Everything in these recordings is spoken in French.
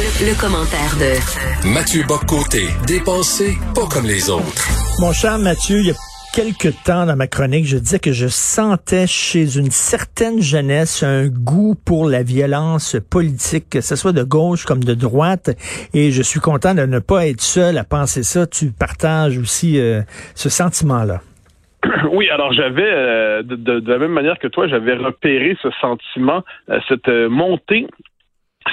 Le, commentaire de Mathieu Boccoté, dépensé pas comme les autres. Mon cher Mathieu, il y a quelques temps dans ma chronique, je disais que je sentais chez une certaine jeunesse un goût pour la violence politique, que ce soit de gauche comme de droite. Et je suis content de ne pas être seul à penser ça. Tu partages aussi euh, ce sentiment-là. Oui, alors j'avais, euh, de, la même manière que toi, j'avais repéré ce sentiment, euh, cette montée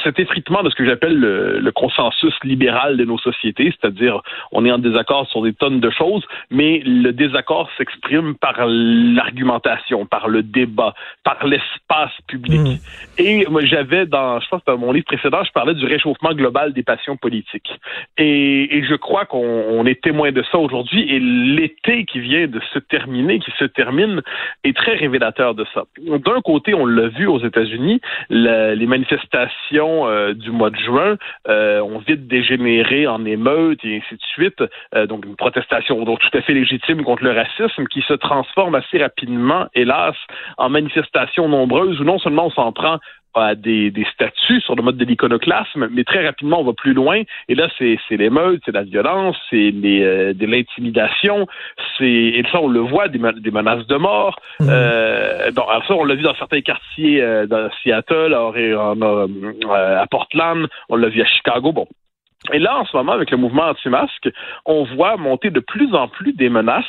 cet effritement de ce que j'appelle le, consensus libéral de nos sociétés, c'est-à-dire on est en désaccord sur des tonnes de choses, mais le désaccord s'exprime par l'argumentation, par le débat, par l'espace public. Mmh. Et moi, j'avais dans, je pense dans mon livre précédent, je parlais du réchauffement global des passions politiques. Et, et je crois qu'on est témoin de ça aujourd'hui. Et l'été qui vient de se terminer, qui se termine, est très révélateur de ça. D'un côté, on l'a vu aux États-Unis, les manifestations euh, du mois de juin euh, ont vite dégénéré en émeutes et ainsi de suite. Euh, donc une protestation donc, tout à fait légitime contre le racisme qui se transforme assez rapidement, hélas, en manifestations nombreuses où non seulement on s'en prend à des, des statuts sur le mode de l'iconoclasme, mais très rapidement, on va plus loin. Et là, c'est l'émeute, c'est la violence, c'est euh, de l'intimidation, c'est et ça, on le voit, des, des menaces de mort. Mmh. Euh, donc, ça, on l'a vu dans certains quartiers euh, dans Seattle, euh, à Portland, on l'a vu à Chicago. Bon, et là, en ce moment, avec le mouvement anti-masque, on voit monter de plus en plus des menaces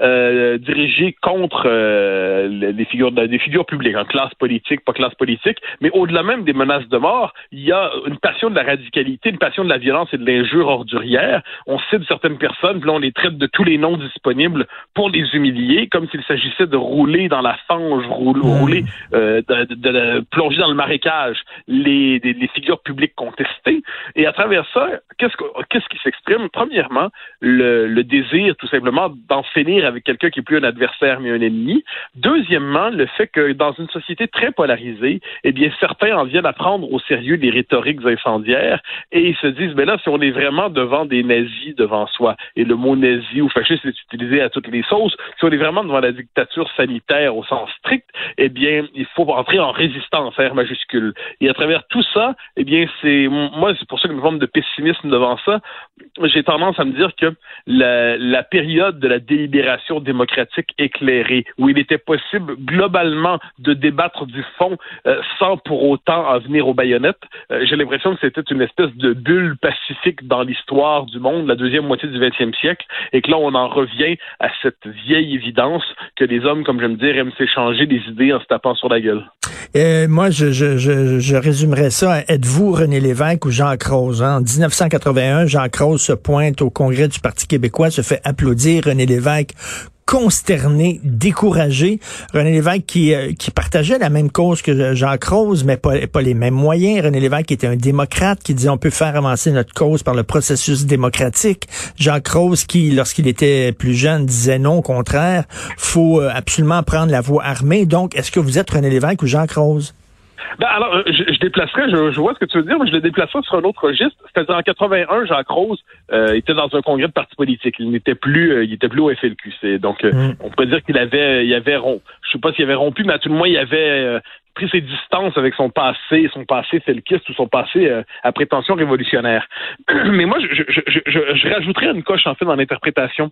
euh, dirigées contre euh, les figures des figures publiques, en classe politique, pas classe politique, mais au-delà même des menaces de mort, il y a une passion de la radicalité, une passion de la violence et de l'injure ordurière. On cite certaines personnes, puis là, on les traite de tous les noms disponibles pour les humilier, comme s'il s'agissait de rouler dans la fange, rouler, rouler euh, de, de, plonger dans le marécage les, les figures publiques contestées. Et à travers ça, qu'est-ce qui s'exprime? Premièrement, le, désir tout simplement d'en finir avec quelqu'un qui est plus un adversaire mais un ennemi. Deuxièmement, le fait que dans une société très polarisée, eh bien, certains en viennent à prendre au sérieux des rhétoriques incendiaires et ils se disent, mais là, si on est vraiment devant des nazis devant soi, et le mot nazi ou fasciste est utilisé à toutes les sauces, si on est vraiment devant la dictature sanitaire au sens strict, eh bien, il faut entrer en résistance, R majuscule. Et à travers tout ça, eh bien, c'est, moi, c'est pour ça que une forme de pessimisme devant ça, j'ai tendance à me dire que la, période de la délibération démocratique éclairée, où il était possible globalement de débattre du fond euh, sans pour autant en venir aux baïonnettes, euh, j'ai l'impression que c'était une espèce de bulle pacifique dans l'histoire du monde, la deuxième moitié du 20e siècle, et que là, on en revient à cette vieille évidence que les hommes, comme j'aime dire, aiment s'échanger des idées en se tapant sur la gueule. Et moi, je, je, je, je résumerais ça. Êtes-vous René Lévesque ou Jean Croze? En 1981, Jean Croze se pointe au congrès du Parti québécois, se fait applaudir. René Lévesque consterné, découragé. René Lévesque qui, euh, qui partageait la même cause que Jean Croze, mais pas, pas les mêmes moyens. René Lévesque qui était un démocrate, qui disait on peut faire avancer notre cause par le processus démocratique. Jean Croze qui, lorsqu'il était plus jeune, disait non, au contraire, faut euh, absolument prendre la voie armée. Donc, est-ce que vous êtes René Lévesque ou Jean Croze? Ben alors, euh, je, je déplacerais, je, vois ce que tu veux dire, mais je le déplacerais sur un autre registre. C'est-à-dire en 81, Jacques Rose euh, était dans un congrès de parti politique. Il n'était plus, euh, il était plus au FLQ. C'est donc, mm. on pourrait dire qu'il avait, il avait rompu. Je sais pas s'il avait rompu, mais à tout le moins, il avait pris ses distances avec son passé, son passé felkiste ou son passé euh, à prétention révolutionnaire. Mais moi, je, je, je, je, rajouterais une coche en fait dans l'interprétation.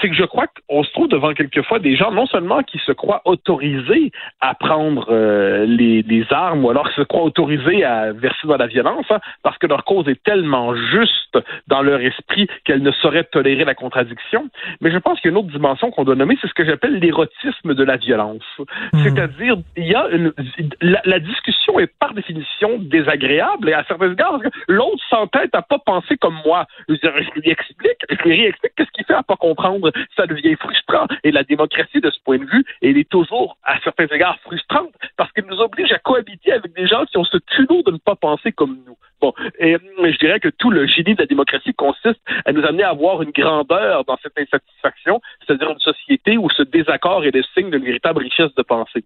C'est que je crois qu'on se trouve devant quelquefois des gens non seulement qui se croient autorisés à prendre euh, les, les, armes ou alors qui se croient autorisés à verser dans la violence hein, parce que leur cause est tellement juste dans leur esprit qu'elle ne saurait tolérer la contradiction. Mais je pense qu'il y a une autre dimension qu'on doit nommer, c'est ce que j'appelle l'érotisme de la violence. Hmm. C'est-à-dire, il y a une, la, discussion est par définition désagréable et à certains égards, l'autre s'entête à pas penser comme moi. Je, lui explique, je lui réexplique qu'est-ce qu'il fait à pas comprendre. Ça devient frustrant. Et la démocratie, de ce point de vue, elle est toujours, à certains égards, frustrante parce qu'elle nous oblige à cohabiter avec des gens qui ont ce culot de ne pas penser comme nous. Bon, et je dirais que tout le génie de la démocratie consiste à nous amener à avoir une grandeur dans cette insatisfaction, c'est-à-dire une société où ce désaccord est le signe d'une véritable richesse de pensée.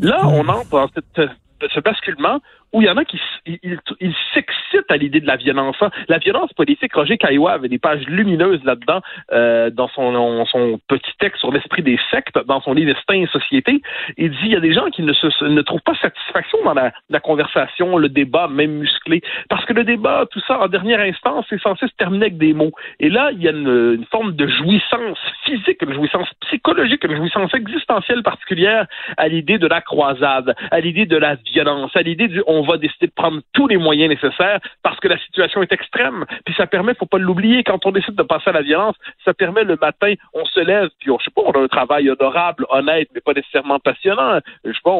Là, on entre dans cette, ce basculement où il y en a qui ils, s'excitent à l'idée de la violence. Hein. La violence politique, Roger Caillois avait des pages lumineuses là-dedans euh, dans son, son petit texte sur l'esprit des sectes, dans son livre Destin et Société. Il dit il y a des gens qui ne, se, ne trouvent pas satisfaction dans la, conversation, le débat, même musclé, parce que le débat, tout ça, en dernière instance, c'est censé se terminer avec des mots. Et là, il y a une, une forme de jouissance physique, une jouissance psychologique, une jouissance existentielle particulière à l'idée de la croisade, à l'idée de la violence, à l'idée du va décider de prendre tous les moyens nécessaires parce que la situation est extrême. Puis ça permet, faut pas l'oublier, quand on décide de passer à la violence, ça permet le matin, on se lève, puis on, je sais pas, on a un travail honorable, honnête, mais pas nécessairement passionnant. Je sais pas,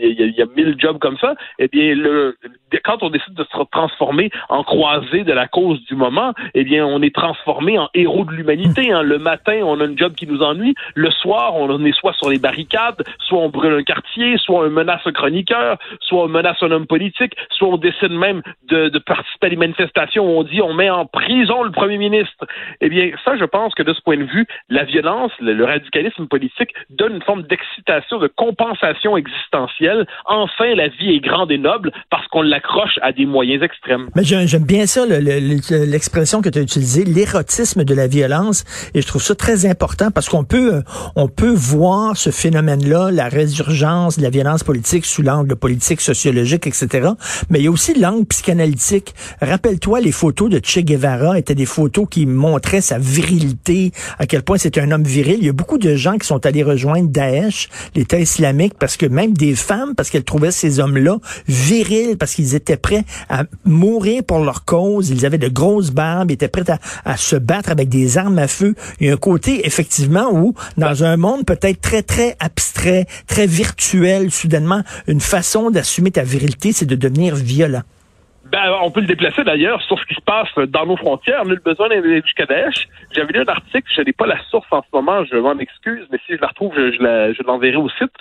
il y, a mille jobs comme ça. Eh bien, le, quand on décide de se transformer en croisé de la cause du moment, eh bien, on est transformé en héros de l'humanité. Hein. Le matin, on a un job qui nous ennuie. Le soir, on est soit sur les barricades, soit on brûle un quartier, soit on menace un chroniqueur, soit on menace un homme politique, soit on décide même de, participer à des manifestations où on dit on met en prison le premier ministre. Eh bien, ça, je pense que de ce point de vue, la violence, le, radicalisme politique donne une forme d'excitation, de compensation existentielle. Enfin, la vie est grande et noble parce qu'on l'accroche à des moyens extrêmes. Mais j'aime bien ça, l'expression que tu as utilisée, l'érotisme de la violence, et je trouve ça très important parce qu'on peut, on peut voir ce phénomène-là, la résurgence de la violence politique sous l'angle politique, sociologique, etc. Mais il y a aussi l'angle psychanalytique. Rappelle-toi, les photos de Che Guevara étaient des photos qui montraient sa virilité, à quel point c'était un homme viril. Il y a beaucoup de gens qui sont allés rejoindre Daesh, l'État islamique, parce que même des femmes, parce qu'elles trouvaient ces hommes-là virils, parce qu'ils étaient prêts à mourir pour leur cause. Ils avaient de grosses barbes, ils étaient prêts à, à se battre avec des armes à feu. Il y a un côté, effectivement, où, dans un monde peut-être très, très abstrait, très virtuel, soudainement, une façon d'assumer ta virilité, c'est de devenir violent. Ben, on peut le déplacer d'ailleurs sur ce qui se passe dans nos frontières. Nul besoin d'aller jusqu'à Daesh. J'avais lu un article, je n'ai pas la source en ce moment, je m'en excuse, mais si je la retrouve, je, l'enverrai au site,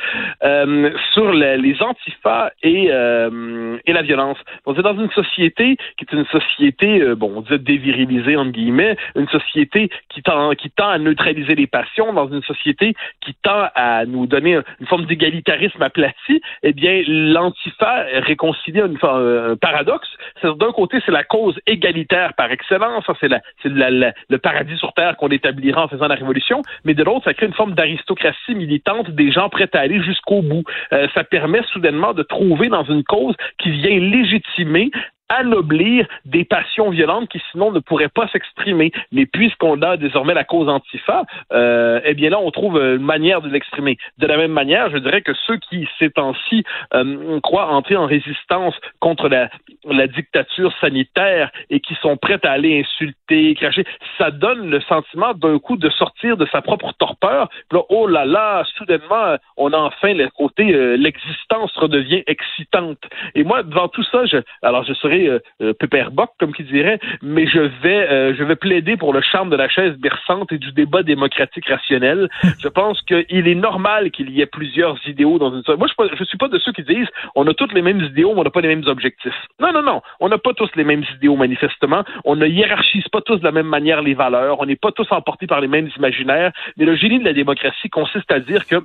euh, sur les antifas et, euh, et la violence. On est dans une société qui est une société, euh, bon, on dit dévirilisée, entre guillemets, une société qui tend, qui tend à neutraliser les passions, dans une société qui tend à nous donner une forme d'égalitarisme aplati, eh bien, l'antifa réconcilie une, un paradoxe d'un côté, c'est la cause égalitaire par excellence, c'est le paradis sur terre qu'on établira en faisant la révolution, mais de l'autre, ça crée une forme d'aristocratie militante des gens prêts à aller jusqu'au bout. Euh, ça permet soudainement de trouver dans une cause qui vient légitimer anoblir des passions violentes qui sinon ne pourraient pas s'exprimer. Mais puisqu'on a désormais la cause antifa, euh, eh bien là, on trouve une manière de l'exprimer. De la même manière, je dirais que ceux qui, ces temps-ci, euh, croient entrer en résistance contre la, la dictature sanitaire et qui sont prêts à aller insulter, cracher, ça donne le sentiment d'un coup de sortir de sa propre torpeur. Là, oh là là, soudainement, on a enfin le côté, euh, l'existence redevient excitante. Et moi, devant tout ça, je, alors je serais euh, euh, Pepper Bock, comme qui dirait, mais je vais, euh, je vais plaider pour le charme de la chaise berçante et du débat démocratique rationnel. Je pense qu'il est normal qu'il y ait plusieurs idéaux dans une Moi, je ne suis pas de ceux qui disent on a tous les mêmes idéaux, mais on n'a pas les mêmes objectifs. Non, non, non. On n'a pas tous les mêmes idéaux, manifestement. On ne hiérarchise pas tous de la même manière les valeurs. On n'est pas tous emportés par les mêmes imaginaires. Mais le génie de la démocratie consiste à dire que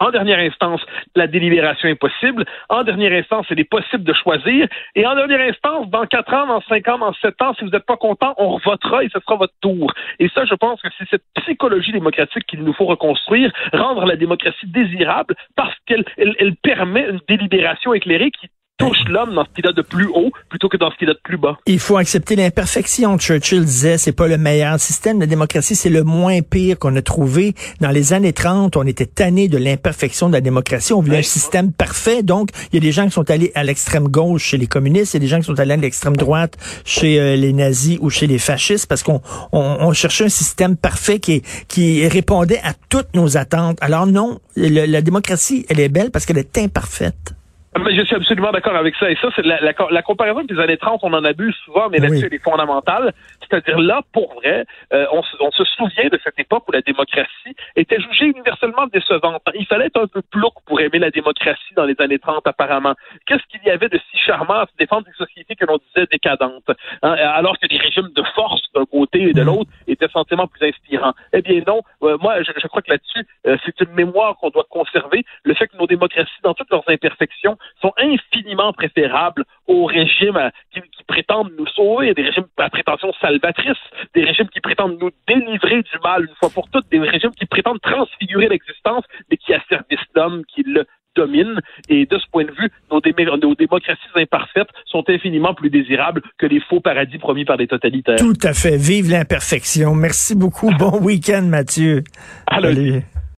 en dernière instance, la délibération est possible. En dernière instance, il est possible de choisir. Et en dernière instance, dans quatre ans, dans cinq ans, dans sept ans, si vous n'êtes pas content, on revotera et ce sera votre tour. Et ça, je pense que c'est cette psychologie démocratique qu'il nous faut reconstruire, rendre la démocratie désirable parce qu'elle elle permet une délibération éclairée qui touche l'homme dans ce qu'il a de plus haut plutôt que dans ce qu'il a de plus bas. Il faut accepter l'imperfection. Churchill disait, c'est pas le meilleur système. La démocratie, c'est le moins pire qu'on a trouvé. Dans les années 30, on était tanné de l'imperfection de la démocratie. On voulait un système parfait. Donc, il y a des gens qui sont allés à l'extrême gauche chez les communistes. Il y a des gens qui sont allés à l'extrême droite chez euh, les nazis ou chez les fascistes parce qu'on on, cherchait un système parfait qui, qui répondait à toutes nos attentes. Alors non, la démocratie, elle est belle parce qu'elle est imparfaite. Mais je suis absolument d'accord avec ça. Et ça, c'est la, la, la, comparaison des années 30, on en abuse souvent, mais là-dessus, elle est fondamentale. C'est-à-dire là, pour vrai, euh, on, on, se souvient de cette époque où la démocratie était jugée universellement décevante. Il fallait être un peu plouc pour aimer la démocratie dans les années 30, apparemment. Qu'est-ce qu'il y avait de si charmant à se défendre des sociétés que l'on disait décadentes, hein, alors que les régimes de force d'un côté et de mm. l'autre étaient sensiblement plus inspirants? Eh bien non, euh, moi, je, je, crois que là-dessus, euh, c'est une mémoire qu'on doit conserver. Le fait que nos démocraties, dans toutes leurs imperfections, sont infiniment préférables aux régimes euh, qui, prétendent nous sauver, des régimes à prétention salvatrice, des régimes qui prétendent nous délivrer du mal une fois pour toutes, des régimes qui prétendent transfigurer l'existence, mais qui asservissent l'homme, qui le domine. Et de ce point de vue, nos, nos, démocraties imparfaites sont infiniment plus désirables que les faux paradis promis par les totalitaires. Tout à fait. Vive l'imperfection. Merci beaucoup. Bon week-end, Mathieu. Allez.